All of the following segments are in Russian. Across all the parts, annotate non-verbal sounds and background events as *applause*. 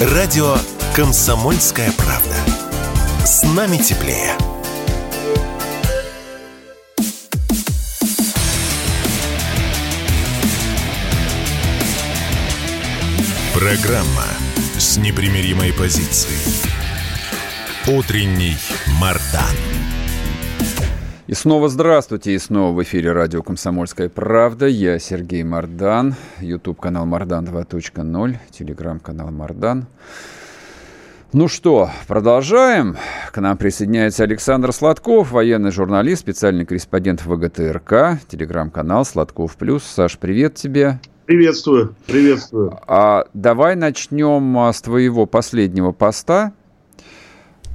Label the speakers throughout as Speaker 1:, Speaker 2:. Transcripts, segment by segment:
Speaker 1: Радио «Комсомольская правда». С нами теплее. Программа с непримиримой позицией. Утренний Мардан.
Speaker 2: И снова здравствуйте, и снова в эфире радио «Комсомольская правда». Я Сергей Мардан, YouTube-канал Мардан 2.0, телеграм-канал Мардан. Ну что, продолжаем. К нам присоединяется Александр Сладков, военный журналист, специальный корреспондент ВГТРК, телеграм-канал Сладков Плюс. Саш, привет тебе.
Speaker 3: Приветствую, приветствую.
Speaker 2: А, давай начнем а, с твоего последнего поста.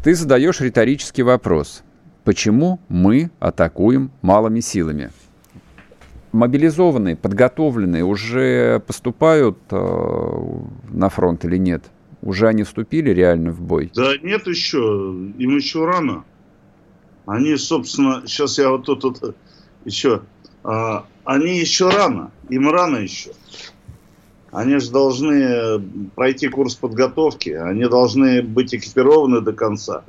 Speaker 2: Ты задаешь риторический вопрос. Почему мы атакуем малыми силами? Мобилизованные, подготовленные уже поступают э, на фронт или нет? Уже они вступили реально в бой?
Speaker 3: Да нет еще, им еще рано. Они, собственно, сейчас я вот тут, тут еще, а, они еще рано, им рано еще. Они же должны пройти курс подготовки, они должны быть экипированы до конца.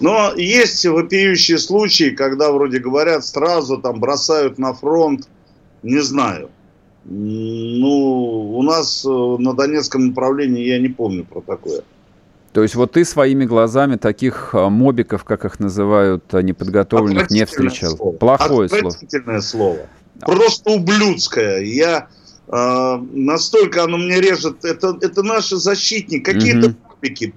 Speaker 3: Но есть вопиющие случаи, когда вроде говорят, сразу там бросают на фронт, не знаю. Ну, у нас э, на Донецком направлении я не помню про такое.
Speaker 2: То есть вот ты своими глазами таких э, мобиков, как их называют, э, неподготовленных, не встречал?
Speaker 3: Слово.
Speaker 2: Плохое
Speaker 3: Отвратительное слово. слово. Просто ублюдское. Я э, настолько оно мне режет. Это, это наши защитники. Какие-то угу. мобики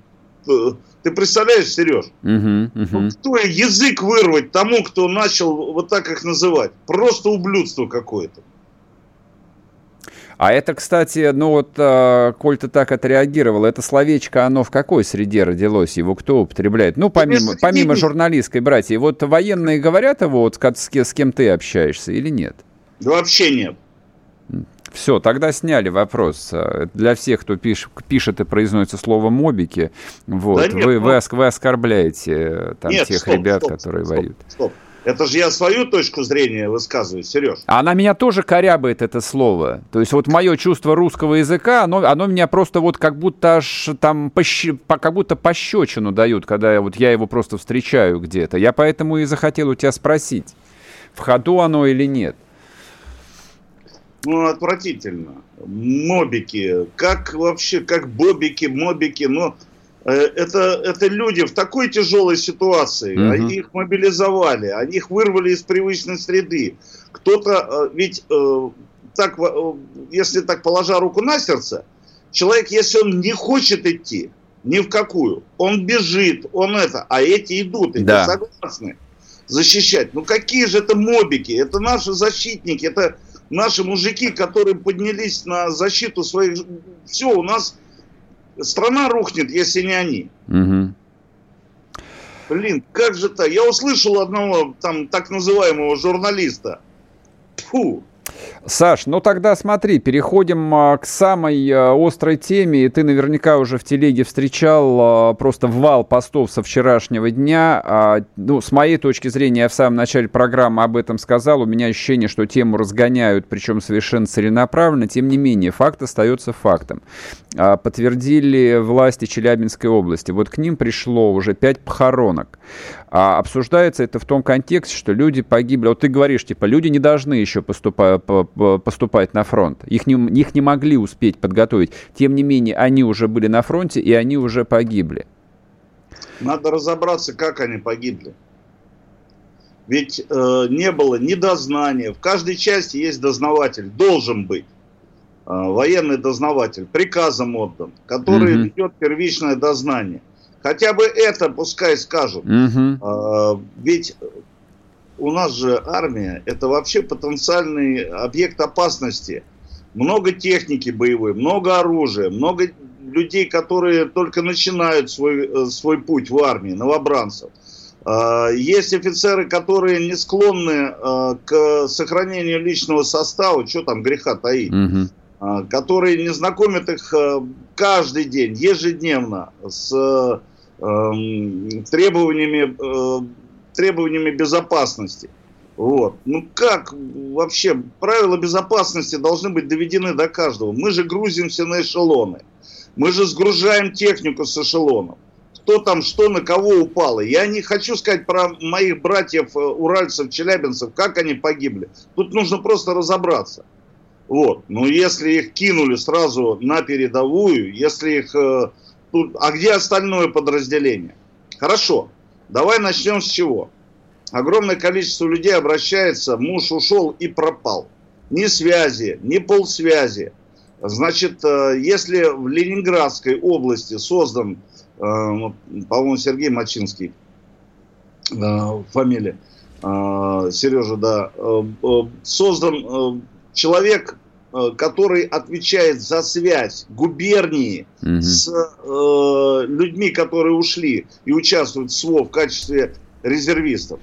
Speaker 3: ты представляешь, Сереж? Угу, угу. Ну, кто язык вырвать тому, кто начал вот так их называть? Просто ублюдство какое-то.
Speaker 2: А это, кстати, ну вот, э, коль ты так отреагировал, это словечко, оно в какой среде родилось? Его кто употребляет? Ну, помимо, помимо журналистской братья. Вот военные говорят его, вот с, с кем ты общаешься или нет?
Speaker 3: Да вообще нет.
Speaker 2: Все, тогда сняли вопрос. Для всех, кто пишет, пишет и произносит слово «мобики», вот, да нет, вы, ну... вы, вы оскорбляете э, там, нет, тех стоп, ребят, стоп, которые стоп, воюют. Стоп.
Speaker 3: Это же я свою точку зрения высказываю, Сереж.
Speaker 2: Она меня тоже корябает, это слово. То есть вот мое чувство русского языка, оно, оно меня просто вот как будто аж там, пощ... как будто пощечину дают, когда вот я его просто встречаю где-то. Я поэтому и захотел у тебя спросить, в ходу оно или нет
Speaker 3: ну, отвратительно. Мобики, как вообще, как бобики, мобики, но э, это, это люди в такой тяжелой ситуации, угу. они их мобилизовали, они их вырвали из привычной среды. Кто-то, э, ведь э, так, если так положа руку на сердце, человек, если он не хочет идти, ни в какую, он бежит, он это, а эти идут, эти да. согласны защищать. Ну какие же это мобики? Это наши защитники, это наши мужики, которые поднялись на защиту своих... Все, у нас страна рухнет, если не они. Угу. Блин, как же так? Я услышал одного там так называемого журналиста. Фу,
Speaker 2: Саш, ну тогда смотри, переходим а, к самой а, острой теме. И ты наверняка уже в телеге встречал а, просто вал постов со вчерашнего дня. Ну, с моей точки зрения, я в самом начале программы об этом сказал. У меня ощущение, что тему разгоняют, причем совершенно целенаправленно. Тем не менее, факт остается фактом. Подтвердили власти Челябинской области. Вот к ним пришло уже пять похоронок. А обсуждается это в том контексте, что люди погибли. Вот ты говоришь, типа, люди не должны еще поступать, поступать на фронт. Их не, их не могли успеть подготовить. Тем не менее, они уже были на фронте, и они уже погибли.
Speaker 3: Надо разобраться, как они погибли. Ведь э, не было ни дознания. В каждой части есть дознаватель, должен быть. Э, военный дознаватель, приказом отдан, который угу. ведет первичное дознание. Хотя бы это пускай скажут. Угу. А, ведь у нас же армия это вообще потенциальный объект опасности. Много техники боевой, много оружия, много людей, которые только начинают свой, э, свой путь в армии, новобранцев. А, есть офицеры, которые не склонны а, к сохранению личного состава, что там греха таить. Угу. Которые не знакомят их каждый день, ежедневно с Эм, требованиями, э, требованиями безопасности. Вот. Ну как вообще правила безопасности должны быть доведены до каждого. Мы же грузимся на эшелоны. Мы же сгружаем технику с эшелонов. Кто там что на кого упало. Я не хочу сказать про моих братьев э, уральцев, челябинцев, как они погибли. Тут нужно просто разобраться. Вот. Но если их кинули сразу на передовую, если их... Э, тут, а где остальное подразделение? Хорошо. Давай начнем с чего? Огромное количество людей обращается, муж ушел и пропал. Ни связи, ни полсвязи. Значит, э, если в Ленинградской области создан, э, по-моему, Сергей Мачинский, фамилия, Сережа, да, создан человек, который отвечает за связь губернии угу. с людьми, которые ушли и участвуют в СВО в качестве резервистов,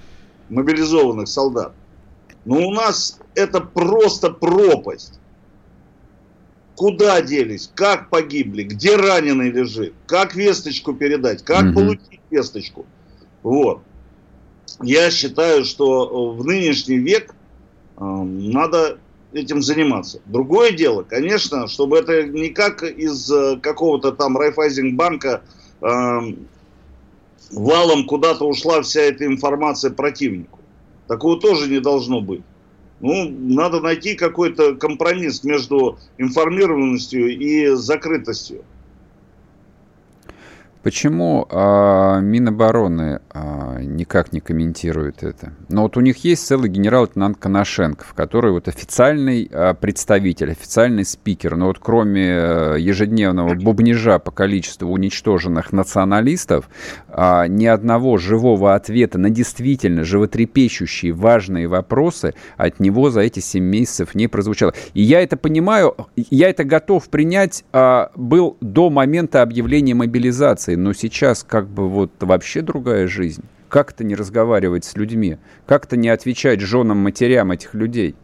Speaker 3: мобилизованных солдат. Но у нас это просто пропасть. Куда делись, как погибли, где раненый лежит, как весточку передать, как угу. получить весточку. Вот. Я считаю, что в нынешний век э, надо этим заниматься. Другое дело, конечно, чтобы это не как из э, какого-то там Райфайзинг-банка э, валом куда-то ушла вся эта информация противнику. Такого тоже не должно быть. Ну, надо найти какой-то компромисс между информированностью и закрытостью.
Speaker 2: Почему э, Минобороны э, никак не комментирует это? Но вот у них есть целый генерал-лейтенант Коношенков, который вот официальный э, представитель, официальный спикер. Но вот кроме э, ежедневного бубнижа по количеству уничтоженных националистов, э, ни одного живого ответа на действительно животрепещущие важные вопросы от него за эти 7 месяцев не прозвучало. И я это понимаю, я это готов принять, э, был до момента объявления мобилизации но сейчас как бы вот вообще другая жизнь. Как-то не разговаривать с людьми, как-то не отвечать женам, матерям этих людей.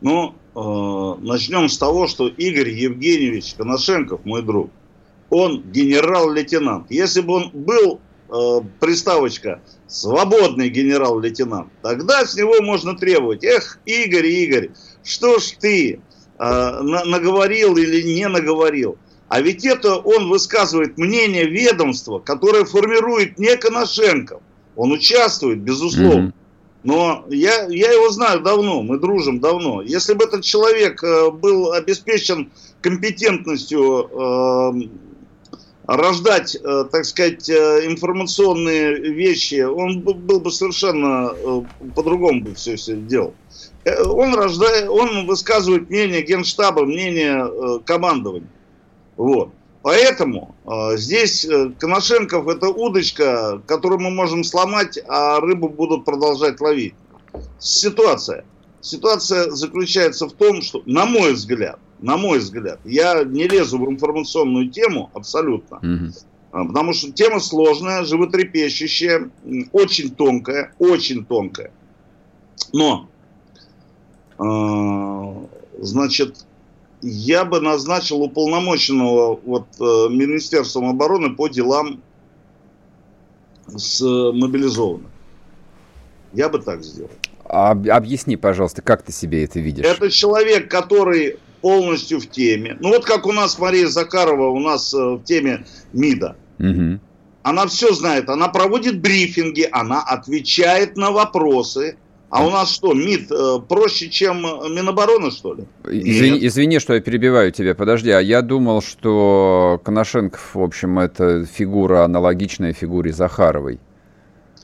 Speaker 3: Ну, э, начнем с того, что Игорь Евгеньевич Коношенков, мой друг, он генерал-лейтенант. Если бы он был, э, приставочка, свободный генерал-лейтенант, тогда с него можно требовать. Эх, Игорь, Игорь, что ж ты э, на, наговорил или не наговорил? А ведь это он высказывает мнение ведомства, которое формирует не Коношенков. Он участвует, безусловно. Но я, я его знаю давно, мы дружим давно. Если бы этот человек э, был обеспечен компетентностью э, рождать, э, так сказать, э, информационные вещи, он был бы совершенно э, по-другому бы все, все делал. Он, рождает, он высказывает мнение генштаба, мнение командования. Вот. Поэтому э, здесь э, Коношенков это удочка, которую мы можем сломать, а рыбу будут продолжать ловить. Ситуация. Ситуация заключается в том, что, на мой взгляд, на мой взгляд, я не лезу в информационную тему абсолютно, mm потому что тема сложная, животрепещущая, очень тонкая, очень тонкая. Но, э, значит, я бы назначил уполномоченного вот, э, Министерством обороны по делам с мобилизованных. Я бы так сделал.
Speaker 2: А, объясни, пожалуйста, как ты себе это видишь?
Speaker 3: Это человек, который полностью в теме. Ну вот как у нас Мария Закарова, у нас э, в теме МИДа. Угу. Она все знает, она проводит брифинги, она отвечает на вопросы, а у нас что, МИД э, проще, чем Минобороны, что ли?
Speaker 2: Извини, извини, что я перебиваю тебя. Подожди, а я думал, что Коношенков, в общем, это фигура аналогичная фигуре Захаровой.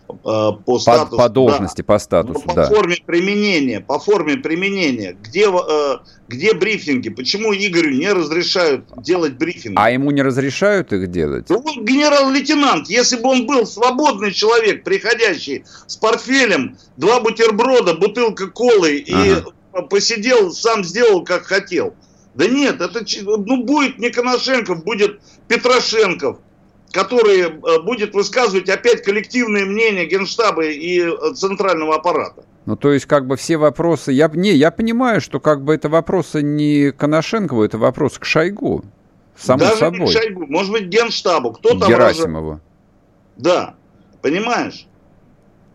Speaker 3: Э, по, статусу,
Speaker 2: по, по должности, да. по статусу,
Speaker 3: по, да. По форме применения, по форме применения. Где, э, где брифинги? Почему Игорю не разрешают делать брифинги?
Speaker 2: А ему не разрешают их делать?
Speaker 3: Ну, генерал-лейтенант. Если бы он был свободный человек, приходящий с портфелем, два бутерброда, бутылка колы и ага. посидел, сам сделал, как хотел. Да нет, это ну, будет не Коношенков, будет Петрошенков который э, будет высказывать опять коллективное мнение Генштаба и э, центрального аппарата.
Speaker 2: Ну, то есть, как бы все вопросы... Я, не, я понимаю, что как бы это вопросы не Коношенкову, это вопрос к Шойгу. Само Даже собой. не к Шойгу,
Speaker 3: может быть, Генштабу. Кто там
Speaker 2: Герасимову. Рожа...
Speaker 3: Да, понимаешь?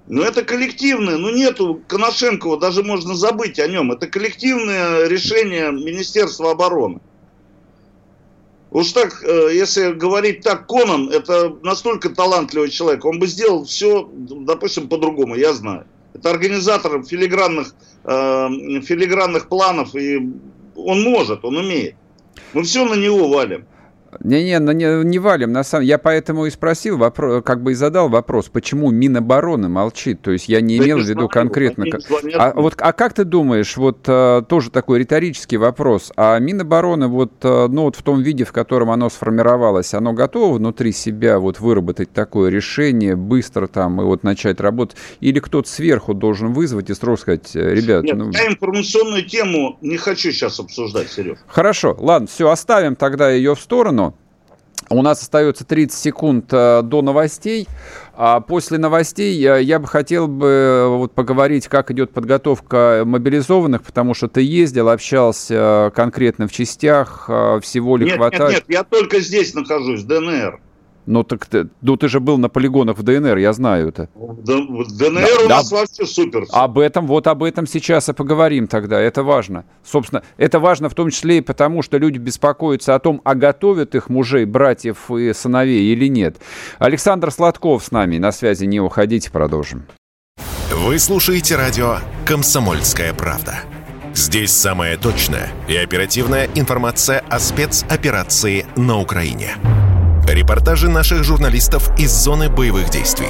Speaker 3: Но это коллективное, ну нету Коношенкова, даже можно забыть о нем. Это коллективное решение Министерства обороны. Уж так, э, если говорить так, Конан, это настолько талантливый человек, он бы сделал все, допустим, по-другому, я знаю. Это организатор филигранных, э, филигранных планов, и он может, он умеет. Мы все на него валим.
Speaker 2: Не-не, не, не валим. На самом... Я поэтому и спросил, вопрос, как бы и задал вопрос, почему Минобороны молчит. То есть я не да имел в виду звоню, конкретно. А, вот, а как ты думаешь, вот а, тоже такой риторический вопрос, а Минобороны вот, а, ну, вот в том виде, в котором оно сформировалось, оно готово внутри себя вот выработать такое решение, быстро там и вот начать работать? Или кто-то сверху должен вызвать и строго сказать, «Э, ребят...
Speaker 3: Нет, ну... я информационную тему не хочу сейчас обсуждать, Сереж.
Speaker 2: Хорошо, ладно, все, оставим тогда ее в сторону. У нас остается 30 секунд э, до новостей. А после новостей я бы хотел бы э, вот поговорить, как идет подготовка мобилизованных, потому что ты ездил, общался э, конкретно в частях, всего ли
Speaker 3: нет,
Speaker 2: хватает?
Speaker 3: Нет, нет, я только здесь нахожусь, ДНР.
Speaker 2: Ну так ты, ну ты же был на полигонах в ДНР, я знаю это.
Speaker 3: В ДНР да, у нас да. вообще супер.
Speaker 2: Об этом, вот об этом сейчас и поговорим тогда, это важно. Собственно, это важно в том числе и потому, что люди беспокоятся о том, а готовят их мужей, братьев и сыновей или нет. Александр Сладков с нами, на связи, не уходите, продолжим.
Speaker 1: Вы слушаете радио «Комсомольская правда». Здесь самая точная и оперативная информация о спецоперации на Украине. Репортажи наших журналистов из зоны боевых действий.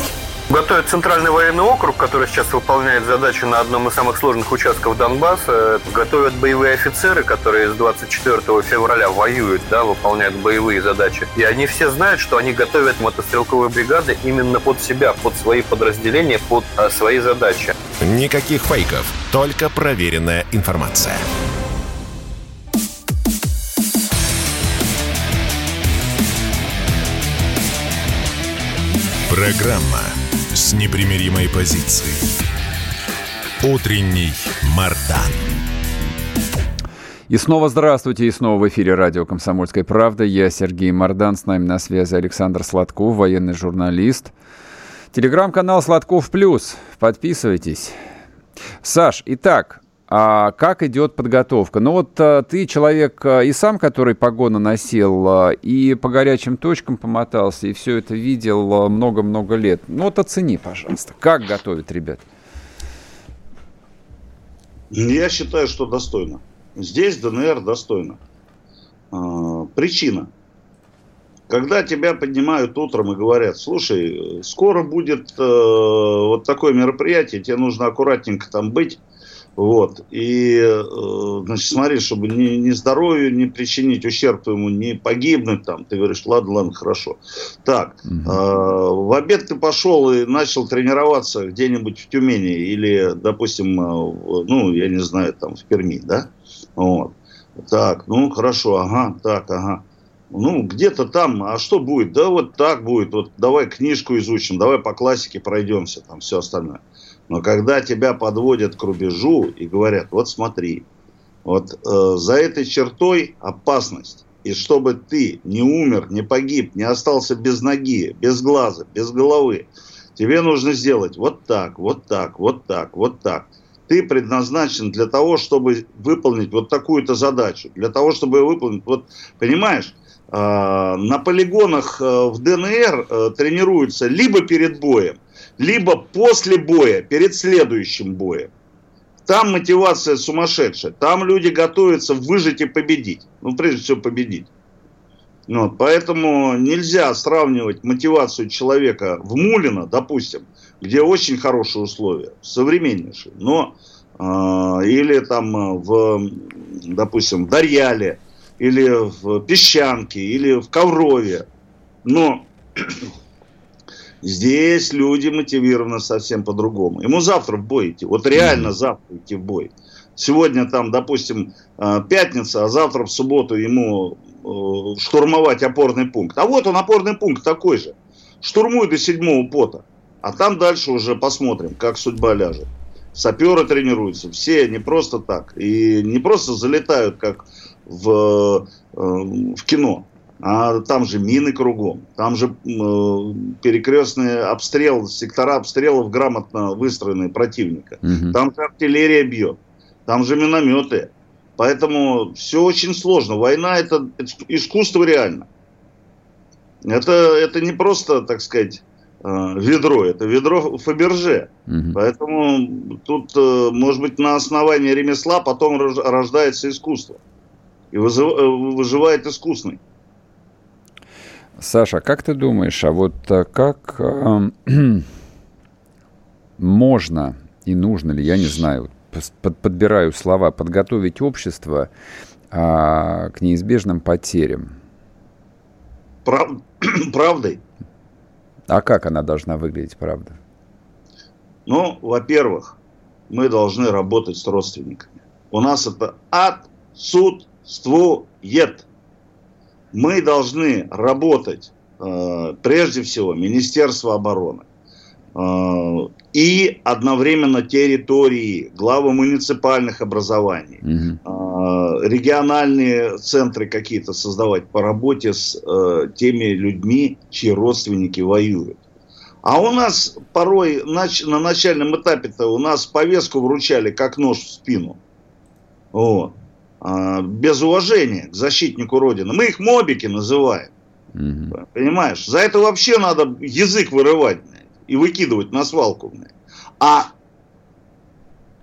Speaker 4: Готовит Центральный военный округ, который сейчас выполняет задачу на одном из самых сложных участков Донбасса. Готовят боевые офицеры, которые с 24 февраля воюют, да, выполняют боевые задачи. И они все знают, что они готовят мотострелковые бригады именно под себя, под свои подразделения, под а, свои задачи.
Speaker 1: Никаких фейков, только проверенная информация. Программа с непримиримой позицией. Утренний Мардан.
Speaker 2: И снова здравствуйте, и снова в эфире радио «Комсомольская правда». Я Сергей Мардан, с нами на связи Александр Сладков, военный журналист. Телеграм-канал «Сладков плюс». Подписывайтесь. Саш, итак, а как идет подготовка? Ну вот а, ты человек а, и сам, который погоны носил, а, и по горячим точкам помотался, и все это видел много-много лет. Ну вот оцени, пожалуйста, как готовят ребят?
Speaker 3: Я считаю, что достойно. Здесь ДНР достойно. А, причина. Когда тебя поднимают утром и говорят, слушай, скоро будет э, вот такое мероприятие, тебе нужно аккуратненько там быть, вот. И, э, значит, смотри, чтобы ни, ни здоровью не причинить ущерб ему, не погибнуть там. Ты говоришь, ладно, ладно, хорошо. Так, угу. э, в обед ты пошел и начал тренироваться где-нибудь в Тюмени или, допустим, э, ну, я не знаю, там в Перми, да? Вот. Так, ну, хорошо, ага, так, ага. Ну, где-то там, а что будет? Да вот так будет, вот давай книжку изучим, давай по классике пройдемся, там все остальное. Но когда тебя подводят к рубежу и говорят, вот смотри, вот э, за этой чертой опасность. И чтобы ты не умер, не погиб, не остался без ноги, без глаза, без головы, тебе нужно сделать вот так, вот так, вот так, вот так. Ты предназначен для того, чтобы выполнить вот такую-то задачу. Для того, чтобы выполнить, вот, понимаешь, э, на полигонах э, в ДНР э, тренируются либо перед боем, либо после боя, перед следующим боем. Там мотивация сумасшедшая. Там люди готовятся выжить и победить. Ну, прежде всего, победить. Вот, поэтому нельзя сравнивать мотивацию человека в Мулино, допустим, где очень хорошие условия, современнейшие, но э, или там в, допустим, в Дарьяле, или в Песчанке, или в Коврове. Но Здесь люди мотивированы совсем по-другому. Ему завтра в бой идти. Вот реально завтра идти в бой. Сегодня там, допустим, э, пятница, а завтра в субботу ему э, штурмовать опорный пункт. А вот он опорный пункт такой же. Штурмуй до седьмого пота. А там дальше уже посмотрим, как судьба ляжет. Саперы тренируются, все не просто так. И не просто залетают, как в, э, в кино. А там же мины кругом, там же э, перекрестный обстрел, сектора обстрелов грамотно выстроены противника, угу. там же артиллерия бьет, там же минометы. Поэтому все очень сложно. Война это, это искусство реально. Это, это не просто, так сказать, э, ведро, это ведро Фаберже. Угу. Поэтому тут, э, может быть, на основании ремесла потом рождается искусство. И э, выживает искусный.
Speaker 2: Саша, как ты думаешь, а вот как э, *clears throat* можно и нужно ли, я не знаю, под, подбираю слова, подготовить общество а, к неизбежным потерям?
Speaker 3: Прав... *clears throat* Правдой.
Speaker 2: А как она должна выглядеть, правда?
Speaker 3: Ну, во-первых, мы должны работать с родственниками. У нас это отсутствует. Мы должны работать, э, прежде всего, Министерство обороны, э, и одновременно территории, главы муниципальных образований, угу. региональные центры какие-то создавать по работе с теми людьми, чьи родственники воюют. А у нас порой на начальном этапе-то у нас повестку вручали как нож в спину. Вот. А, без уважения к защитнику Родины. Мы их мобики называем. Угу. Понимаешь? За это вообще надо язык вырывать и выкидывать на свалку. А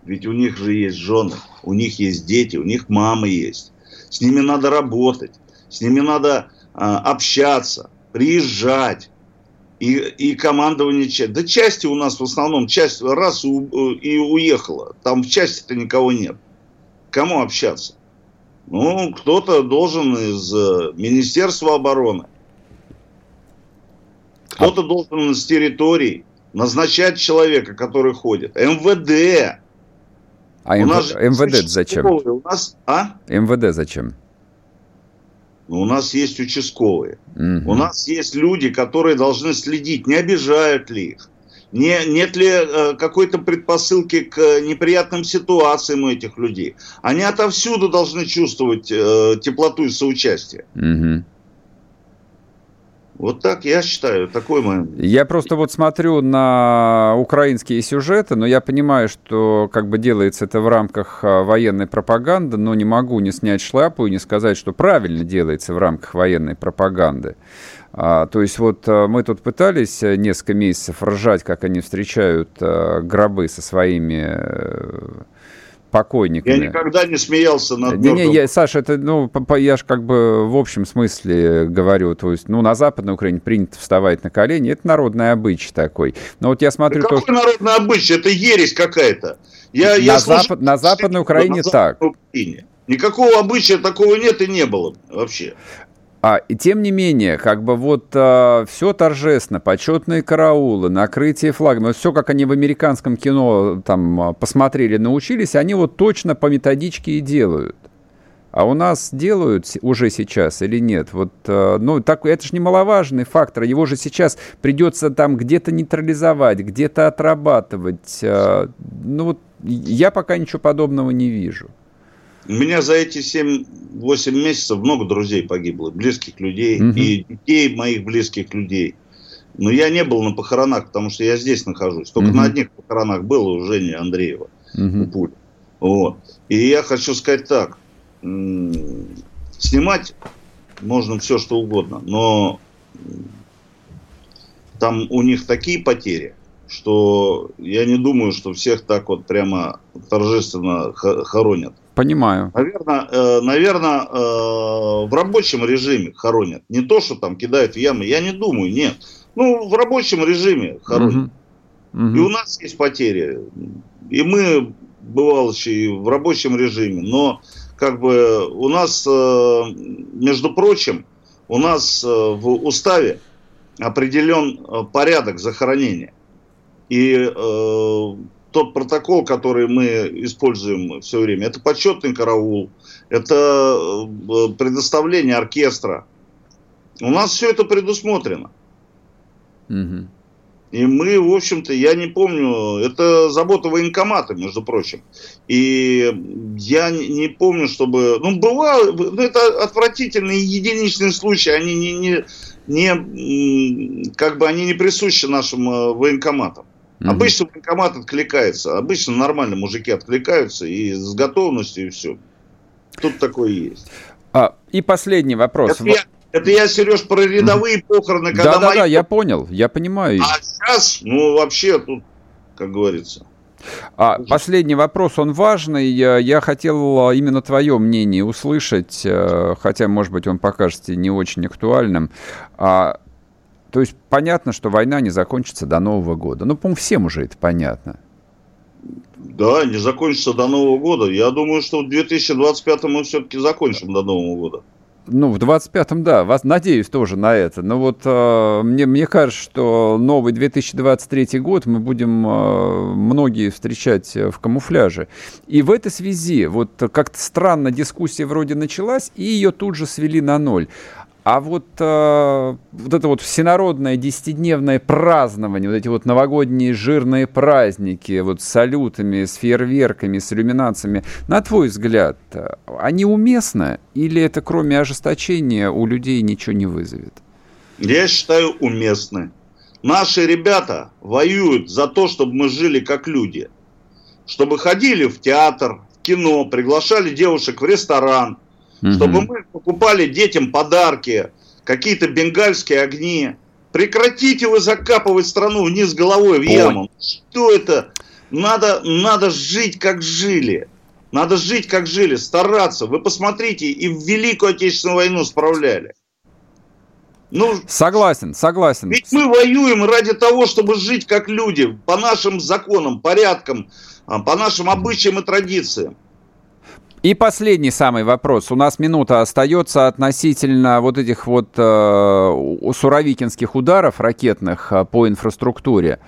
Speaker 3: ведь у них же есть жены, у них есть дети, у них мамы есть. С ними надо работать, с ними надо а, общаться, приезжать. И, и командование части. Да части у нас в основном, часть раз и, и уехала. Там в части-то никого нет. Кому общаться? Ну, кто-то должен из э, Министерства обороны, кто-то должен с территории назначать человека, который ходит. МВД.
Speaker 2: А МВ... нас МВД зачем? У нас... А? МВД зачем?
Speaker 3: У нас есть участковые. Угу. У нас есть люди, которые должны следить, не обижают ли их. Не, нет ли э, какой-то предпосылки к неприятным ситуациям у этих людей? Они отовсюду должны чувствовать э, теплоту и соучастие. Угу. Вот так я считаю, такой мой...
Speaker 2: Я просто вот смотрю на украинские сюжеты, но я понимаю, что как бы делается это в рамках а, военной пропаганды, но не могу не снять шляпу и не сказать, что правильно делается в рамках военной пропаганды. А, то есть вот а, мы тут пытались э, несколько месяцев ржать, как они встречают а, гробы со своими э, покойниками.
Speaker 3: Я никогда не смеялся над
Speaker 2: Не, не, я, Саша, это, ну, я же как бы в общем смысле говорю, то есть, ну, на Западной Украине принято вставать на колени, это народный обычай такой. Но вот я смотрю... Да
Speaker 3: то, какой народный обычай? Это ересь какая-то.
Speaker 2: Я, на, я слушаю, Запад, на Западной Украине на так. Украине.
Speaker 3: Никакого обычая такого нет и не было вообще.
Speaker 2: А, и тем не менее, как бы вот а, все торжественно, почетные караулы, накрытие флагом, все как они в американском кино там а, посмотрели, научились, они вот точно по методичке и делают. А у нас делают уже сейчас или нет? Вот, а, ну, так, это же немаловажный фактор. Его же сейчас придется там где-то нейтрализовать, где-то отрабатывать. А, ну, вот я пока ничего подобного не вижу.
Speaker 3: У меня за эти 7-8 месяцев много друзей погибло, близких людей угу. и детей моих близких людей. Но я не был на похоронах, потому что я здесь нахожусь. Только угу. на одних похоронах был у Жени Андреева. Угу. Пуль. Вот. И я хочу сказать так. Снимать можно все, что угодно. Но там у них такие потери, что я не думаю, что всех так вот прямо торжественно хоронят.
Speaker 2: Понимаю.
Speaker 3: Наверное, э, наверное э, в рабочем режиме хоронят. Не то, что там кидают в ямы. Я не думаю, нет. Ну, в рабочем режиме хоронят. Угу. Угу. И у нас есть потери. И мы, бывалочи, в рабочем режиме. Но, как бы, у нас, э, между прочим, у нас в уставе определен порядок захоронения. И тот протокол, который мы используем все время, это почетный караул, это э, предоставление оркестра. У нас все это предусмотрено. Угу. И мы, в общем-то, я не помню, это забота военкомата, между прочим. И я не помню, чтобы... Ну, бывало, ну, это отвратительные единичные случаи, они не, не, не, как бы они не присущи нашим э, военкоматам. Угу. Обычно военкомат откликается, обычно нормально мужики откликаются и с готовностью и все. Тут такое есть.
Speaker 2: А, и последний вопрос.
Speaker 3: Это я, это я, Сереж, про рядовые похороны.
Speaker 2: Когда да, да, мои... да, я понял, я понимаю.
Speaker 3: А сейчас, ну, вообще тут, как говорится.
Speaker 2: А, последний вопрос, он важный. Я, я хотел именно твое мнение услышать, э, хотя, может быть, он покажется не очень актуальным. А, то есть понятно, что война не закончится до Нового года. Ну, по-моему, всем уже это понятно.
Speaker 3: Да, не закончится до Нового года. Я думаю, что в 2025 мы все-таки закончим до Нового года.
Speaker 2: Ну, в 25-м, да, вас надеюсь тоже на это. Но вот э, мне, мне кажется, что новый 2023 год мы будем э, многие встречать в камуфляже. И в этой связи вот как-то странно дискуссия вроде началась, и ее тут же свели на ноль. А вот, э, вот это вот всенародное десятидневное празднование, вот эти вот новогодние жирные праздники, вот с салютами, с фейерверками, с иллюминациями, на твой взгляд, они уместны или это кроме ожесточения у людей ничего не вызовет?
Speaker 3: Я считаю уместны. Наши ребята воюют за то, чтобы мы жили как люди. Чтобы ходили в театр, в кино, приглашали девушек в ресторан – угу. чтобы мы покупали детям подарки, какие-то бенгальские огни. Прекратите вы закапывать страну вниз головой в яму. Что это? Надо, надо жить, как жили. Надо жить, как жили, стараться. Вы посмотрите, и в Великую Отечественную войну справляли.
Speaker 2: Ну, согласен, согласен.
Speaker 3: Ведь мы воюем ради того, чтобы жить как люди, по нашим законам, порядкам, а, по нашим обычаям и традициям.
Speaker 2: И последний самый вопрос. У нас минута остается относительно вот этих вот э, суровикинских ударов ракетных э, по инфраструктуре.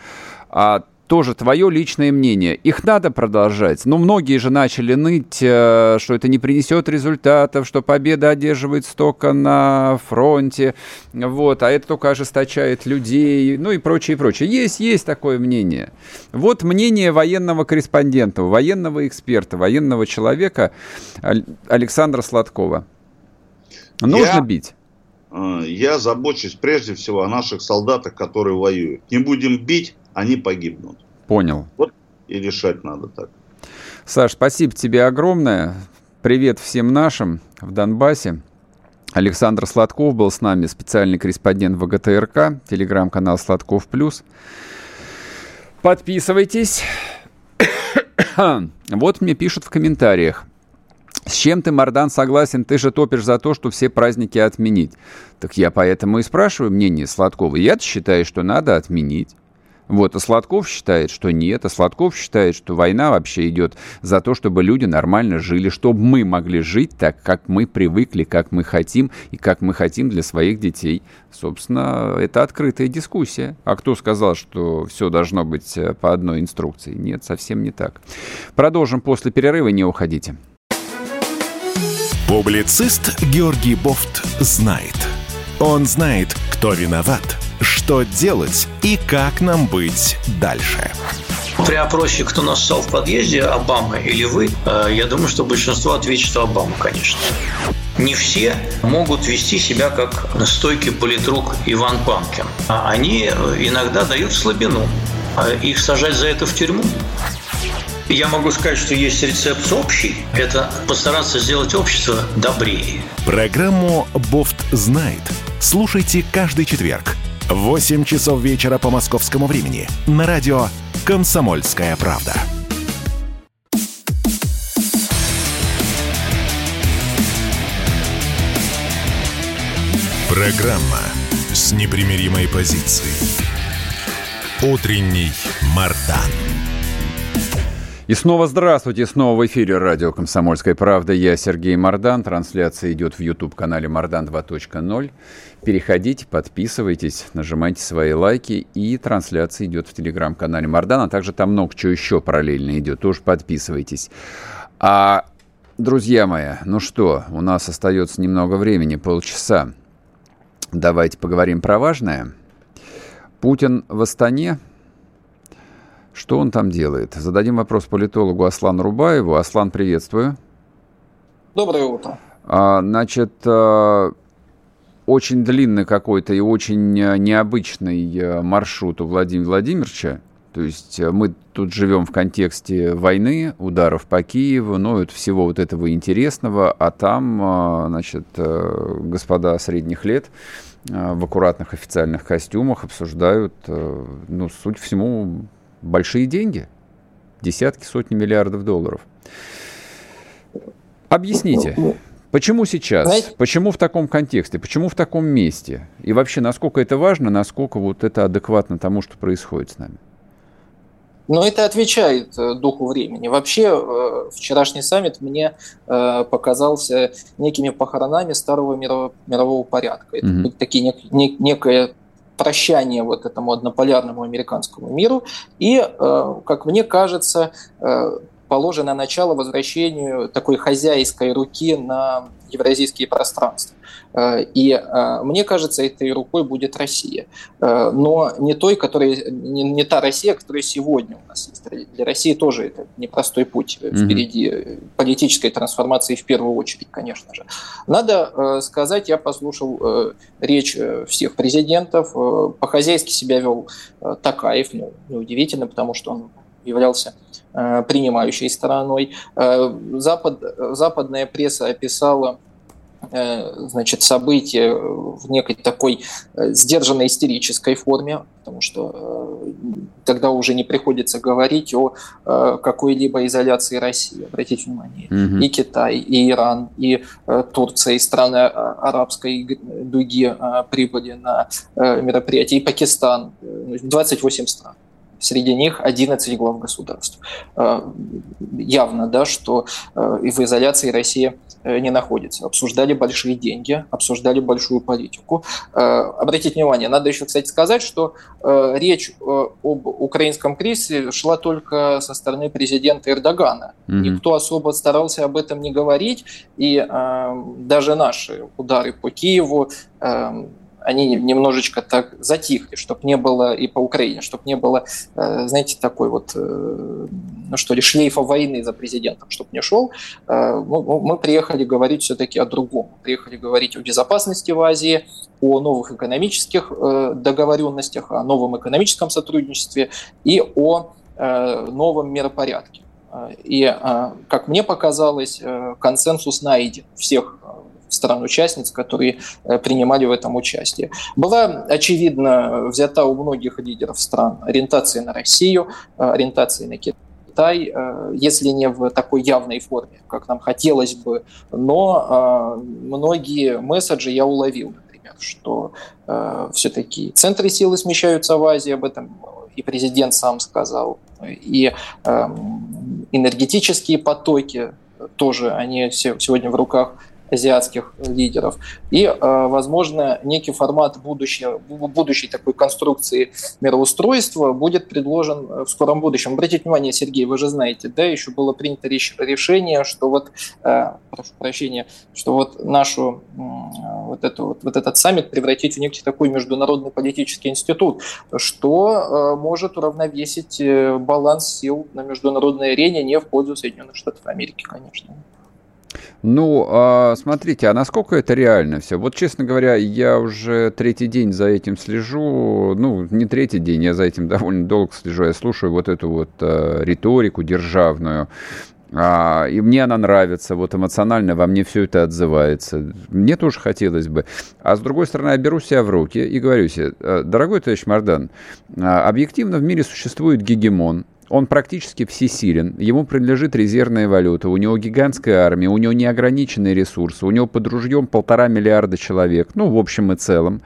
Speaker 2: А тоже твое личное мнение. Их надо продолжать. Но многие же начали ныть, э, что это не принесет результатов, что победа одерживается только на фронте, вот, а это только ожесточает людей, ну и прочее, и прочее. Есть, есть такое мнение. Вот мнение военного корреспондента, военного эксперта, военного человека Александра Сладкова. Нужно Я... бить
Speaker 3: э, я забочусь прежде всего о наших солдатах, которые воюют. Не будем бить, они погибнут.
Speaker 2: Понял.
Speaker 3: Вот и решать надо так.
Speaker 2: Саш, спасибо тебе огромное. Привет всем нашим в Донбассе. Александр Сладков был с нами, специальный корреспондент ВГТРК, телеграм-канал Сладков Плюс. Подписывайтесь. *coughs* вот мне пишут в комментариях. С чем ты, Мардан, согласен? Ты же топишь за то, что все праздники отменить. Так я поэтому и спрашиваю мнение Сладкова. Я считаю, что надо отменить. Вот, а Сладков считает, что нет, а Сладков считает, что война вообще идет за то, чтобы люди нормально жили, чтобы мы могли жить так, как мы привыкли, как мы хотим и как мы хотим для своих детей. Собственно, это открытая дискуссия. А кто сказал, что все должно быть э, по одной инструкции? Нет, совсем не так. Продолжим после перерыва, не уходите.
Speaker 1: Публицист Георгий Бофт знает. Он знает, кто виноват – что делать и как нам быть дальше.
Speaker 5: При опросе, кто нассал в подъезде, Обама или вы, э, я думаю, что большинство ответит, что Обама, конечно. Не все могут вести себя как стойкий политрук Иван Панкин. А они иногда дают слабину. А их сажать за это в тюрьму. Я могу сказать, что есть рецепт общий. Это постараться сделать общество добрее.
Speaker 1: Программу «Бофт знает». Слушайте каждый четверг 8 часов вечера по московскому времени на радио «Комсомольская правда». Программа с непримиримой позицией. Утренний Мардан.
Speaker 2: И снова здравствуйте, снова в эфире радио «Комсомольская правда». Я Сергей Мордан. Трансляция идет в YouTube-канале «Мордан 2.0». Переходите, подписывайтесь, нажимайте свои лайки. И трансляция идет в телеграм-канале Мордан, а также там много чего еще параллельно идет. Тоже подписывайтесь. А, друзья мои, ну что, у нас остается немного времени, полчаса. Давайте поговорим про важное. Путин в Астане. Что он там делает? Зададим вопрос политологу Аслану Рубаеву. Аслан, приветствую.
Speaker 6: Доброе утро.
Speaker 2: А, значит, а, очень длинный какой-то и очень а, необычный а, маршрут у Владимира Владимировича. То есть мы тут живем в контексте войны, ударов по Киеву, ну, это всего вот этого интересного, а там, значит, господа средних лет в аккуратных официальных костюмах обсуждают, ну, суть всему, большие деньги, десятки, сотни миллиардов долларов. Объясните, почему сейчас? Знаете? Почему в таком контексте? Почему в таком месте? И вообще, насколько это важно, насколько вот это адекватно тому, что происходит с нами?
Speaker 6: Но это отвечает э, духу времени. Вообще, э, вчерашний саммит мне э, показался некими похоронами старого мирового, порядка. Это mm-hmm. такие нек, нек, некое прощание вот этому однополярному американскому миру. И, как мне кажется, положено начало возвращению такой хозяйской руки на евразийские пространства. Э, и э, мне кажется, этой рукой будет Россия. Э, но не той, которая, не, не та Россия, которая сегодня у нас есть. Для России тоже это непростой путь mm-hmm. впереди политической трансформации в первую очередь, конечно же. Надо сказать, я послушал речь всех президентов, по-хозяйски себя вел Такаев, ну, неудивительно, потому что он являлся принимающей стороной. Запад, западная пресса описала Э, значит, события в некой такой э, сдержанной истерической форме, потому что э, тогда уже не приходится говорить о какой-либо изоляции России. Обратите внимание, угу. и Китай, и Иран, и Турция, и страны арабской дуги прибыли на мероприятие, и Пакистан, 28 стран. Среди них 11 глав государств. Явно, да, что и в изоляции Россия Э, не находится. Обсуждали большие деньги, обсуждали большую политику. Э, обратите внимание, надо еще, кстати, сказать, что э, речь об украинском кризисе шла только со стороны президента Эрдогана. Mm-hmm. Никто особо старался об этом не говорить, и даже наши удары по Киеву они немножечко так затихли, чтобы не было и по Украине, чтобы не было, э, знаете, такой вот, э, ну что ли, шлейфа войны за президентом, чтобы не шел. Э, мы приехали говорить все-таки о другом. Приехали говорить о безопасности в Азии, о новых экономических договоренностях, о новом экономическом сотрудничестве и о новом миропорядке. И, как мне показалось, консенсус найден всех стран-участниц, которые э, принимали в этом участие. Была, очевидно, взята у многих лидеров стран ориентация на Россию, э, ориентация на Китай, э, если не в такой явной форме, как нам хотелось бы, но многие месседжи я уловил, например, что все-таки центры силы смещаются в Азии, об этом и президент сам сказал, и энергетические потоки тоже, они сегодня в руках азиатских лидеров. И, э, возможно, некий формат будущей, будущей такой конструкции мироустройства будет предложен в скором будущем. Обратите внимание, Сергей, вы же знаете, да, еще было принято решение, что вот, э, прошу прощения, что вот нашу, вот, эту, вот, вот этот саммит превратить в некий такой международный политический институт, что э, может уравновесить баланс сил на международной арене не в пользу Соединенных Штатов Америки, конечно.
Speaker 2: Ну, а, смотрите, а насколько это реально все? Вот, честно говоря, я уже третий день за этим слежу. Ну, не третий день, я за этим *laughs* довольно долго слежу. Я слушаю вот эту вот а, риторику державную. А, и мне она нравится, вот эмоционально во мне все это отзывается. Мне тоже хотелось бы. А с другой стороны, я беру себя в руки и говорю себе, «Э, дорогой товарищ Мардан, а, объективно в мире существует гегемон, он практически всесилен, ему принадлежит резервная валюта, у него гигантская армия, у него неограниченные ресурсы, у него под ружьем полтора миллиарда человек, ну, в общем и целом.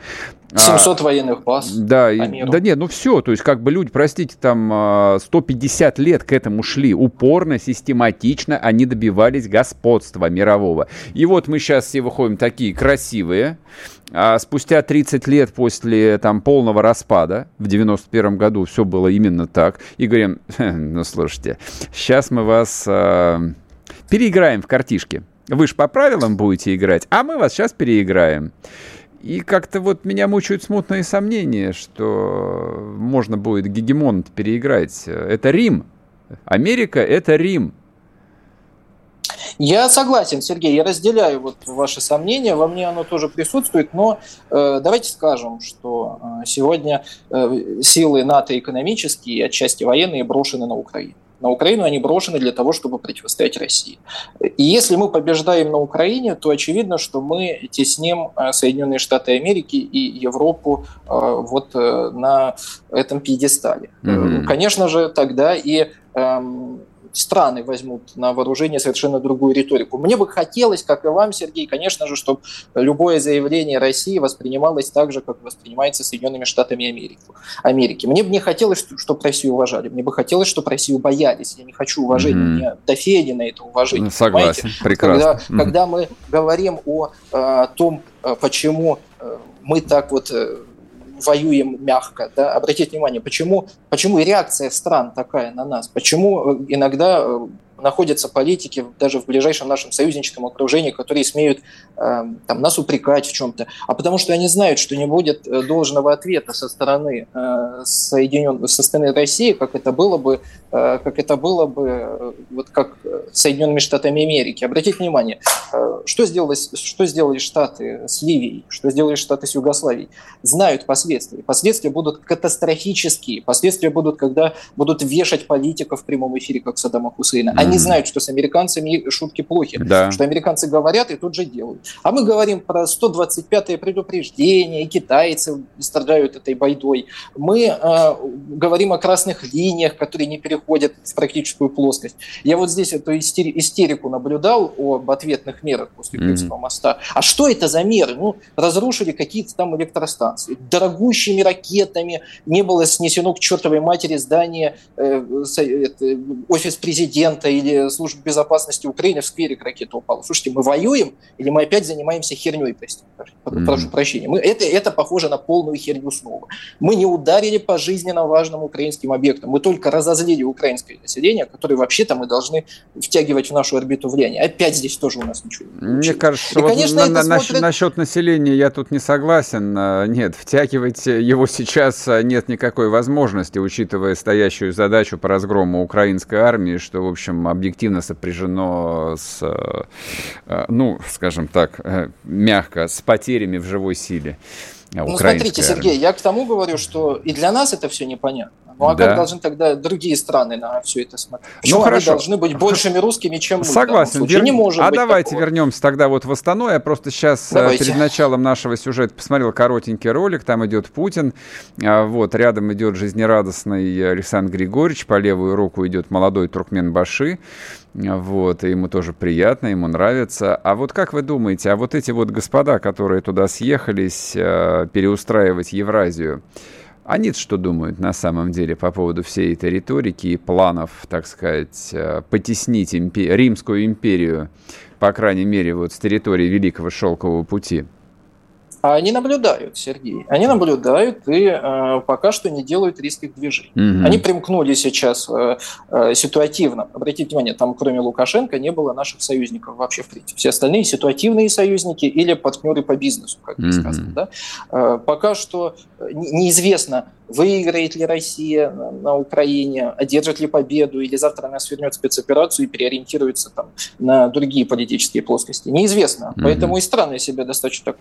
Speaker 6: 700 а, военных баз.
Speaker 2: Да, и, да нет, ну все, то есть как бы люди, простите, там 150 а, лет к этому шли, упорно, систематично они добивались господства мирового. И вот мы сейчас все выходим такие красивые, а спустя 30 лет после там полного распада, в 91 году все было именно так, и говорим, *laughs* ну слушайте, сейчас мы вас э, переиграем в картишки. Вы же по правилам будете играть, а мы вас сейчас переиграем. И как-то вот меня мучают смутные сомнения, что можно будет гегемон переиграть. Это Рим. Америка – это Рим.
Speaker 6: Я согласен, Сергей, я разделяю вот ваши сомнения, во мне оно тоже присутствует, но э, давайте скажем, что э, сегодня э, силы НАТО экономические и отчасти военные брошены на Украину. На Украину они брошены для того, чтобы противостоять России. И если мы побеждаем на Украине, то очевидно, что мы тесним э, Соединенные Штаты Америки и Европу э, вот э, на этом пьедестале. Mm-hmm. Конечно же, тогда и эм, страны возьмут на вооружение совершенно другую риторику. Мне бы хотелось, как и вам, Сергей, конечно же, чтобы любое заявление России воспринималось так же, как воспринимается Соединенными Штатами Америки. Америки. Мне бы не хотелось, чтобы Россию уважали. Мне бы хотелось, чтобы Россию боялись. Я не хочу уважения. Mm-hmm. Мне до Федина это уважение.
Speaker 2: Согласен,
Speaker 6: понимаете?
Speaker 2: прекрасно.
Speaker 6: Когда, mm-hmm. когда мы говорим о, о том, почему мы так вот воюем мягко. Да? Обратите внимание, почему, почему реакция стран такая на нас, почему иногда э, находятся политики даже в ближайшем нашем союзническом окружении, которые смеют э, там, нас упрекать в чем-то, а потому что они знают, что не будет э, должного ответа со стороны э, Соединен... со стороны России, как это было бы, э, как это было бы э, вот как Соединенными Штатами Америки. Обратите внимание, э, что сделали, что сделали Штаты с Ливией, что сделали Штаты с Югославией, знают последствия. Последствия будут катастрофические. Последствия будут, когда будут вешать политиков в прямом эфире, как Саддама Хусейна. Они знают, что с американцами шутки плохи, да. что американцы говорят и тут же делают. А мы говорим про 125-е предупреждение, и китайцы страдают этой байдой. Мы э, говорим о красных линиях, которые не переходят в практическую плоскость. Я вот здесь эту истерику наблюдал об ответных мерах после Крымского mm-hmm. моста. А что это за меры? Ну, разрушили какие-то там электростанции. Дорогущими ракетами не было снесено к чертовой матери здание, э, э, офис президента или службы безопасности Украины в скверик ракета упала. Слушайте, мы воюем или мы опять занимаемся херней, простите, mm-hmm. прошу прощения. Мы, это, это похоже на полную херню снова. Мы не ударили по жизненно важным украинским объектам, мы только разозлили украинское население, которое вообще-то мы должны втягивать в нашу орбиту влияния. Опять здесь тоже у нас ничего
Speaker 2: не Мне кажется, И, вот конечно, на, на, смотрит... насчет населения я тут не согласен. А, нет, втягивать его сейчас а, нет никакой возможности, учитывая стоящую задачу по разгрому украинской армии, что, в общем, объективно сопряжено с, э, э, ну, скажем так, э, мягко, с потерями в живой силе.
Speaker 6: Ну, смотрите, Сергей, я к тому говорю, что и для нас это все непонятно. Ну а да. как должны тогда другие страны на все это смотреть? Ну, Почему ну, хорошо. они должны быть большими русскими, чем мы?
Speaker 2: Согласен. Вер... Не может а давайте такого. вернемся тогда вот в Астану. Я просто сейчас давайте. перед началом нашего сюжета посмотрел коротенький ролик. Там идет Путин. А, вот рядом идет жизнерадостный Александр Григорьевич. По левую руку идет молодой Туркмен Баши. Вот, и ему тоже приятно, ему нравится. А вот как вы думаете, а вот эти вот господа, которые туда съехались э, переустраивать Евразию, они что думают на самом деле по поводу всей этой риторики и планов, так сказать, э, потеснить импи- Римскую империю, по крайней мере, вот с территории Великого Шелкового пути?
Speaker 6: А они наблюдают, Сергей. Они наблюдают и э, пока что не делают резких движений. Угу. Они примкнули сейчас э, э, ситуативно. Обратите внимание, там кроме Лукашенко не было наших союзников вообще в принципе. Все остальные ситуативные союзники или партнеры по бизнесу, как угу. сказано. Да? Э, пока что неизвестно, выиграет ли Россия на Украине, одержит ли победу, или завтра она свернет спецоперацию и переориентируется там, на другие политические плоскости. Неизвестно. Mm-hmm. Поэтому и страны себя достаточно так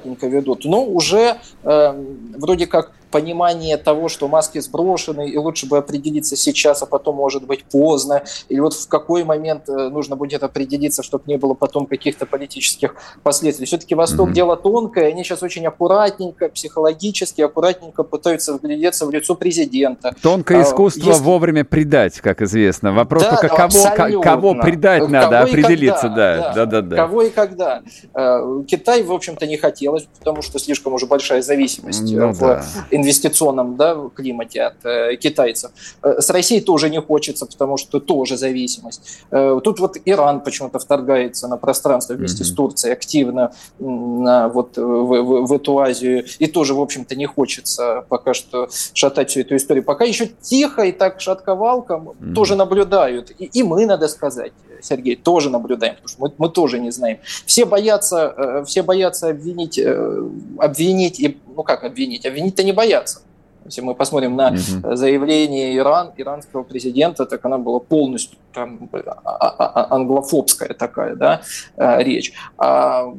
Speaker 6: аккуратненько ведут. Но уже э, вроде как понимание того, что маски сброшены, и лучше бы определиться сейчас, а потом может быть поздно, или вот в какой момент э, нужно будет определиться, чтобы не было потом каких-то политических последствий. Все-таки Восток mm-hmm. дело тонкое, они сейчас очень аккуратненько, психологически, аккуратненько пытаются вглядеться в лицо президента.
Speaker 2: Тонкое а, искусство Если... вовремя предать, как известно. Вопрос да, только кого, кого предать кого надо, определиться. Когда, да, да, да, да,
Speaker 6: Кого и когда. Э, Китай, в общем-то, не хотелось, потому что слишком уже большая зависимость ну, в да инвестиционном да, климате от э, китайцев. Э, с Россией тоже не хочется, потому что тоже зависимость. Э, тут вот Иран почему-то вторгается на пространство вместе mm-hmm. с Турцией активно на, вот, в, в, в эту Азию. И тоже, в общем-то, не хочется пока что что шатать всю эту историю. Пока еще тихо и так шатковалком mm-hmm. тоже наблюдают. И, и мы, надо сказать, Сергей, тоже наблюдаем, потому что мы, мы тоже не знаем. Все боятся, э, все боятся обвинить, э, обвинить, и, ну как обвинить, обвинить-то не боятся. Если мы посмотрим на угу. заявление Иран, иранского президента, так она была полностью там, а, а, а, англофобская такая да, речь. А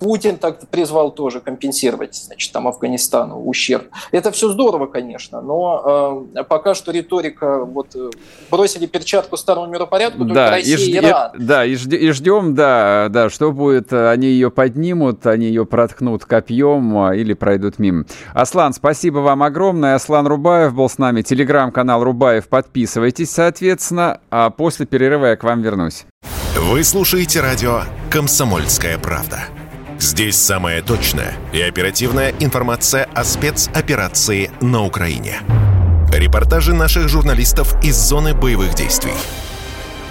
Speaker 6: Путин так призвал тоже компенсировать, значит, там Афганистану ущерб. Это все здорово, конечно, но э, пока что риторика, вот э, бросили перчатку старому миропорядку, только да, Россия и, и Иран.
Speaker 2: И, да, и, жд, и ждем, да, да, что будет, они ее поднимут, они ее проткнут копьем а, или пройдут мимо. Аслан, спасибо вам огромное. Аслан Рубаев был с нами, телеграм-канал Рубаев, подписывайтесь, соответственно, а после перерыва я к вам вернусь.
Speaker 1: Вы слушаете радио «Комсомольская правда». Здесь самая точная и оперативная информация о спецоперации на Украине. Репортажи наших журналистов из зоны боевых действий.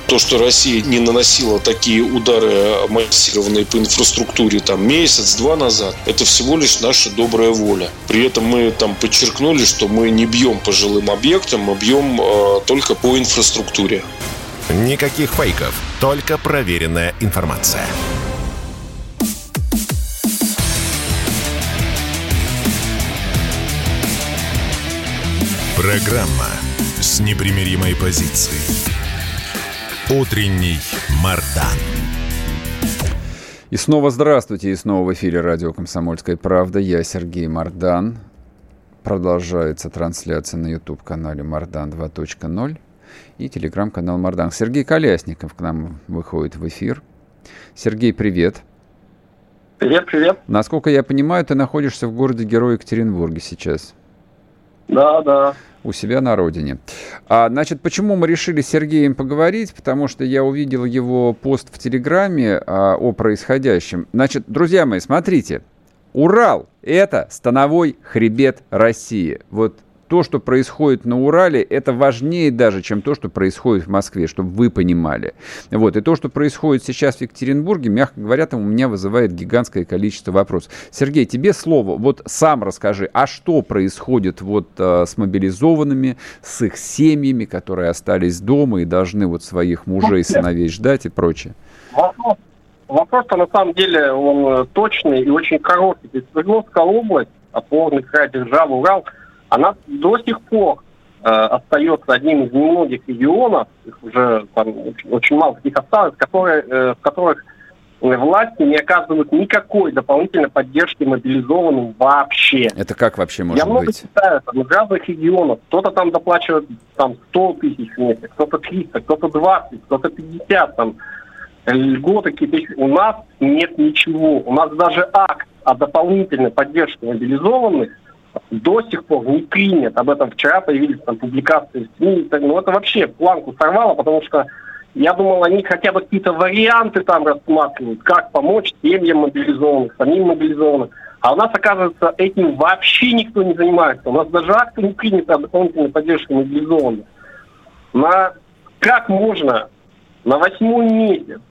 Speaker 7: То, что Россия не наносила такие удары массированные по инфраструктуре там месяц-два назад, это всего лишь наша добрая воля. При этом мы там подчеркнули, что мы не бьем по жилым объектам, мы бьем э, только по инфраструктуре.
Speaker 1: Никаких фейков, только проверенная информация. Программа с непримиримой позицией. Утренний Мардан.
Speaker 2: И снова здравствуйте, и снова в эфире радио «Комсомольская правда». Я Сергей Мардан. Продолжается трансляция на YouTube-канале «Мардан 2.0» и телеграм-канал «Мардан». Сергей Колясников к нам выходит в эфир. Сергей, привет.
Speaker 8: Привет, привет.
Speaker 2: Насколько я понимаю, ты находишься в городе Герой Екатеринбурге сейчас.
Speaker 8: Да, да
Speaker 2: у себя на родине. А, значит, почему мы решили с Сергеем поговорить? Потому что я увидел его пост в Телеграме а, о происходящем. Значит, друзья мои, смотрите. Урал – это становой хребет России. Вот то, что происходит на Урале, это важнее даже, чем то, что происходит в Москве, чтобы вы понимали. Вот. И то, что происходит сейчас в Екатеринбурге, мягко говоря, там у меня вызывает гигантское количество вопросов. Сергей, тебе слово. Вот сам расскажи, а что происходит вот а, с мобилизованными, с их семьями, которые остались дома и должны вот своих мужей, сыновей ждать и прочее?
Speaker 8: Вопрос Вопрос-то на самом деле он э, точный и очень короткий. Свердловская область, опорный край державы Урал – она до сих пор э, остается одним из немногих регионов, их уже там, очень, очень мало таких осталось, которые, э, в которых власти не оказывают никакой дополнительной поддержки мобилизованным вообще.
Speaker 2: Это как вообще может
Speaker 8: Я много быть? читаю там, из разных регионов. Кто-то там доплачивает там, 100 тысяч в месяц, кто-то 300, кто-то 20, кто-то 50. Там, льготы какие-то. У нас нет ничего. У нас даже акт о дополнительной поддержке мобилизованных – до сих пор не принят. Об этом вчера появились там публикации СМИ. Ну, это вообще планку сорвало, потому что я думал, они хотя бы какие-то варианты там рассматривают, как помочь семьям мобилизованных, самим мобилизованным. А у нас, оказывается, этим вообще никто не занимается. У нас даже акты не приняты о дополнительной поддержке мобилизованных. На... Как можно на восьмой месяц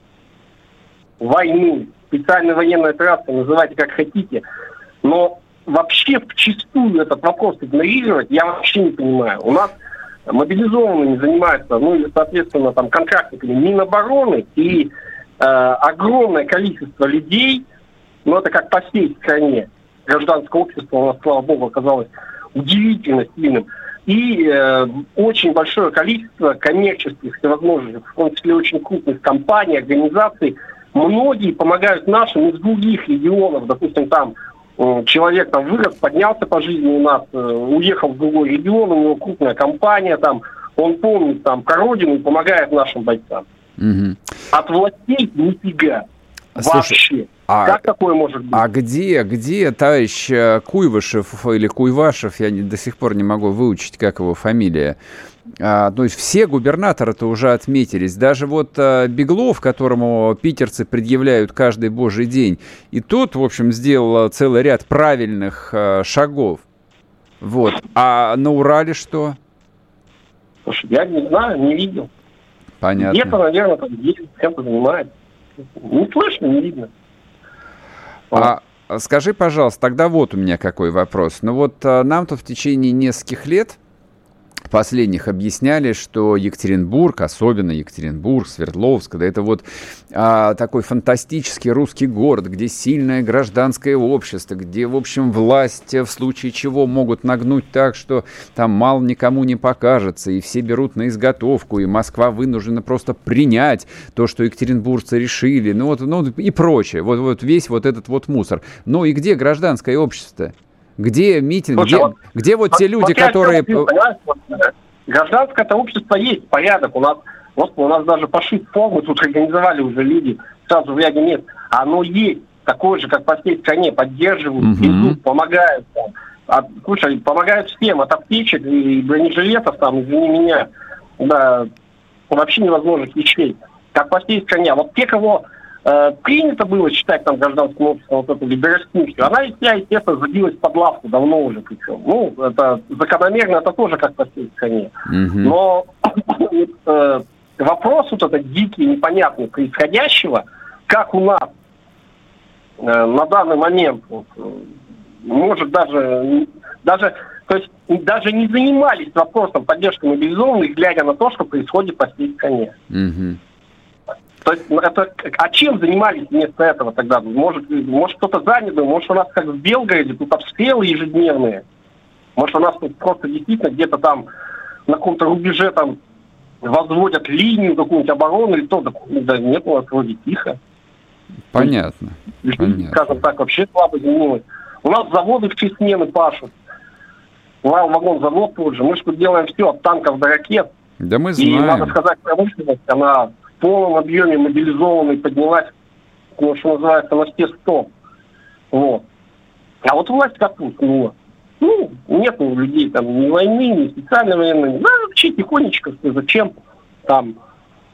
Speaker 8: войны, специальной военной операции, называйте как хотите, но вообще вчастую этот вопрос игнорировать, я вообще не понимаю. У нас мобилизованными занимаются, ну или, соответственно, там контрактниками Минобороны и э, огромное количество людей, ну это как по всей стране, гражданское общество у нас, слава богу, оказалось удивительно сильным. И э, очень большое количество коммерческих всевозможных, в том числе очень крупных компаний, организаций, многие помогают нашим из других регионов, допустим, там человек там вырос, поднялся по жизни у нас, э, уехал в другой регион, у него крупная компания там, он помнит там про родину и помогает нашим бойцам. Угу. От властей нифига. Слушай, Вообще. А, как такое может быть?
Speaker 2: А где, где товарищ э, Куйвашев или Куйвашев, я не, до сих пор не могу выучить, как его фамилия, а, то есть все губернаторы-то уже отметились. Даже вот а, Беглов, которому питерцы предъявляют каждый божий день, и тот, в общем, сделал целый ряд правильных а, шагов. Вот. А на Урале что?
Speaker 8: Слушай, я не знаю, не видел.
Speaker 2: Понятно.
Speaker 8: Где-то, наверное, там есть, чем-то занимается. Не слышно, не видно.
Speaker 2: А, скажи, пожалуйста, тогда вот у меня какой вопрос. Ну вот а, нам-то в течение нескольких лет последних объясняли, что Екатеринбург, особенно Екатеринбург, Свердловск, да это вот а, такой фантастический русский город, где сильное гражданское общество, где, в общем, власть в случае чего могут нагнуть так, что там мало никому не покажется, и все берут на изготовку, и Москва вынуждена просто принять то, что екатеринбуржцы решили, ну вот, ну и прочее, вот, вот весь вот этот вот мусор. Ну и где гражданское общество? Где митинг? Слушай, где, вот, где вот те люди, которые...
Speaker 8: Гражданское это общество есть, порядок. У нас, Господи, у нас даже пошить форму тут организовали уже люди сразу в ряде мест. Оно есть. Такое же, как по всей стране. Поддерживают, угу. везут, помогают. Там. От, слушай, помогают всем. От аптечек и бронежилетов, там, извини меня, да, вообще невозможных вещей. Как по всей стране. А вот те, кого э, принято было считать там гражданским обществом вот эту либерастическую, она и вся, естественно, забилась под лавку давно уже причем. Ну, это закономерно, это тоже как по всей стране. Mm-hmm. Но *coughs* э, вопрос вот этот дикий, непонятный происходящего, как у нас э, на данный момент, вот, может даже, даже, то есть даже не занимались вопросом поддержки мобилизованных, глядя на то, что происходит по всей стране. Mm-hmm. То есть ну, это, а чем занимались вместо этого тогда? Может, может кто-то занят был, может у нас как в Белгороде, тут обстрелы ежедневные. Может у нас тут просто действительно где-то там на каком-то рубеже там возводят линию какую-нибудь обороны или то, да, да нет, у нас вроде тихо.
Speaker 2: Понятно.
Speaker 8: Есть, Понятно. Скажем так, вообще слабо изменилось. У нас заводы в честь смены пашут. Вагон завод тот же. Мы же тут делаем все, от танков до ракет.
Speaker 2: Да мы знаем.
Speaker 8: И надо сказать, промышленность, она полном объеме мобилизованный поднялась, ну, что называется, на все 100. Вот. А вот власть как уснула. Ну, нет у людей там ни войны, ни специальной военной. Да, вообще тихонечко, зачем там,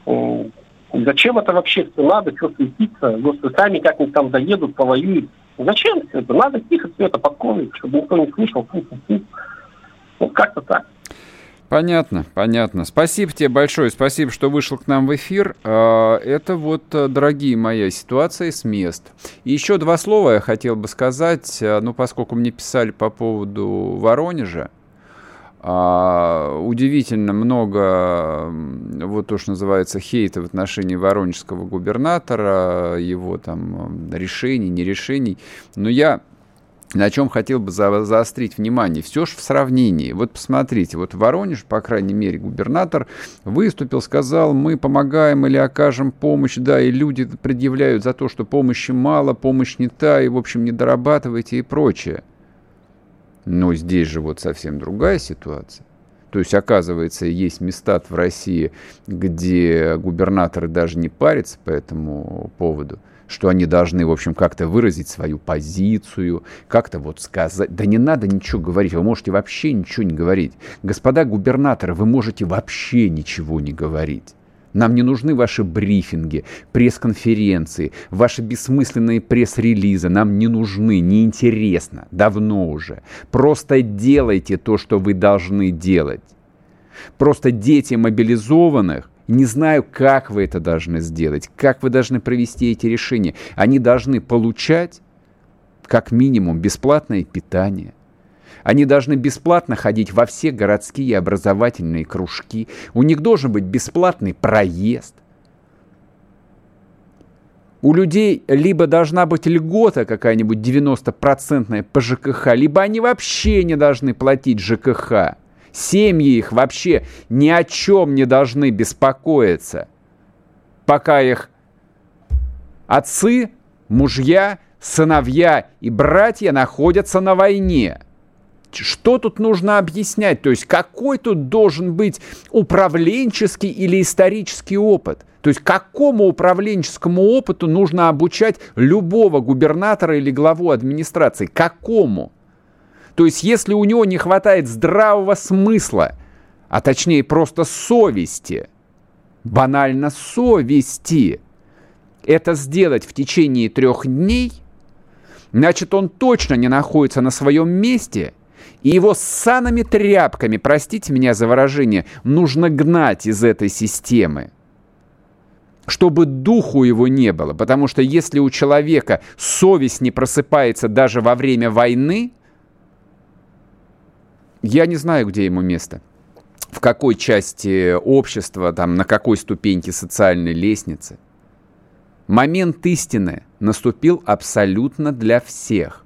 Speaker 8: э, зачем это вообще все надо, что светиться, господи, сами как-нибудь там доедут, повоюют. Зачем все это? Надо тихо все это подкормить, чтобы никто не слышал, фу, фу, фу. Вот как-то так.
Speaker 2: Понятно, понятно. Спасибо тебе большое, спасибо, что вышел к нам в эфир. А, это вот, э, дорогие мои, ситуация с мест. И еще два слова я хотел бы сказать, э, ну, поскольку мне писали по поводу Воронежа, а, удивительно много, вот то, что называется, хейта в отношении воронежского губернатора, его там решений, нерешений. Но я на чем хотел бы за, заострить внимание. Все же в сравнении. Вот посмотрите, вот Воронеж, по крайней мере, губернатор выступил, сказал, мы помогаем или окажем помощь, да, и люди предъявляют за то, что помощи мало, помощь не та, и, в общем, не дорабатывайте и прочее. Но здесь же вот совсем другая ситуация. То есть, оказывается, есть места в России, где губернаторы даже не парятся по этому поводу что они должны, в общем, как-то выразить свою позицию, как-то вот сказать. Да не надо ничего говорить, вы можете вообще ничего не говорить. Господа губернаторы, вы можете вообще ничего не говорить. Нам не нужны ваши брифинги, пресс-конференции, ваши бессмысленные пресс-релизы. Нам не нужны, неинтересно, давно уже. Просто делайте то, что вы должны делать. Просто дети мобилизованных не знаю, как вы это должны сделать, как вы должны провести эти решения. Они должны получать, как минимум, бесплатное питание. Они должны бесплатно ходить во все городские образовательные кружки. У них должен быть бесплатный проезд. У людей либо должна быть льгота какая-нибудь 90-процентная по ЖКХ, либо они вообще не должны платить ЖКХ. Семьи их вообще ни о чем не должны беспокоиться, пока их отцы, мужья, сыновья и братья находятся на войне. Что тут нужно объяснять? То есть какой тут должен быть управленческий или исторический опыт? То есть какому управленческому опыту нужно обучать любого губернатора или главу администрации? Какому? То есть если у него не хватает здравого смысла, а точнее просто совести, банально совести, это сделать в течение трех дней, значит он точно не находится на своем месте, и его с санами тряпками, простите меня за выражение, нужно гнать из этой системы. чтобы духу его не было. Потому что если у человека совесть не просыпается даже во время войны, я не знаю, где ему место. В какой части общества, там, на какой ступеньке социальной лестницы. Момент истины наступил абсолютно для всех.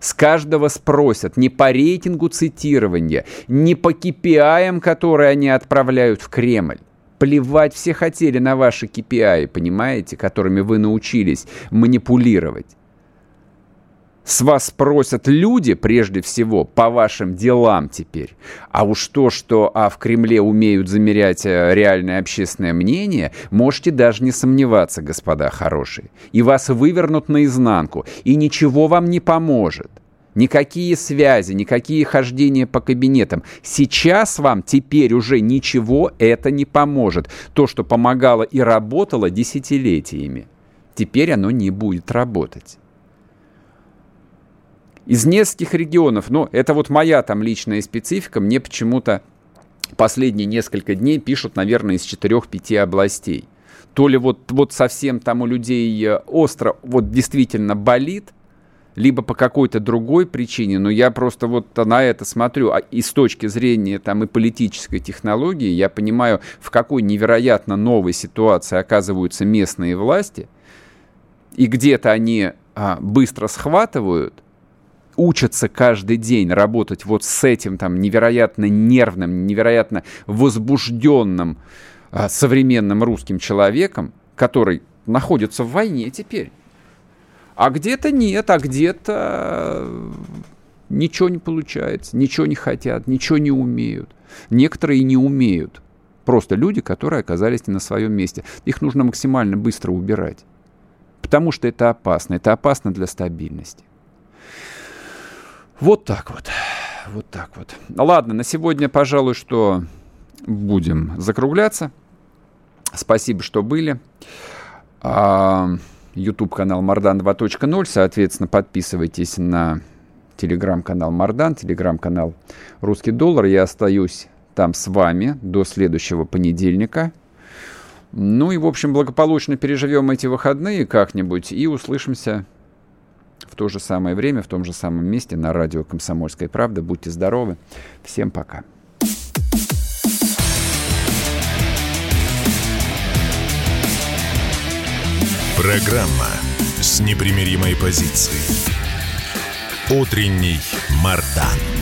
Speaker 2: С каждого спросят не по рейтингу цитирования, не по KPI, которые они отправляют в Кремль. Плевать все хотели на ваши KPI, понимаете, которыми вы научились манипулировать. С вас спросят люди, прежде всего, по вашим делам теперь. А уж то, что а в Кремле умеют замерять э, реальное общественное мнение, можете даже не сомневаться, господа хорошие. И вас вывернут наизнанку, и ничего вам не поможет. Никакие связи, никакие хождения по кабинетам. Сейчас вам теперь уже ничего это не поможет. То, что помогало и работало десятилетиями, теперь оно не будет работать из нескольких регионов. Но это вот моя там личная специфика. Мне почему-то последние несколько дней пишут, наверное, из 4-5 областей. То ли вот, вот совсем там у людей э, остро вот действительно болит, либо по какой-то другой причине, но я просто вот на это смотрю, а и с точки зрения там и политической технологии, я понимаю, в какой невероятно новой ситуации оказываются местные власти, и где-то они а, быстро схватывают, учатся каждый день работать вот с этим там невероятно нервным, невероятно возбужденным а, современным русским человеком, который находится в войне теперь. А где-то нет, а где-то ничего не получается, ничего не хотят, ничего не умеют. Некоторые не умеют. Просто люди, которые оказались не на своем месте. Их нужно максимально быстро убирать. Потому что это опасно. Это опасно для стабильности. Вот так вот. Вот так вот. Ладно, на сегодня, пожалуй, что будем закругляться. Спасибо, что были. YouTube канал Мардан 2.0. Соответственно, подписывайтесь на телеграм-канал Мардан, телеграм-канал Русский доллар. Я остаюсь там с вами до следующего понедельника. Ну и, в общем, благополучно переживем эти выходные как-нибудь и услышимся в то же самое время, в том же самом месте на радио «Комсомольская правда». Будьте здоровы. Всем пока.
Speaker 1: Программа с непримиримой позицией. Утренний Мардан.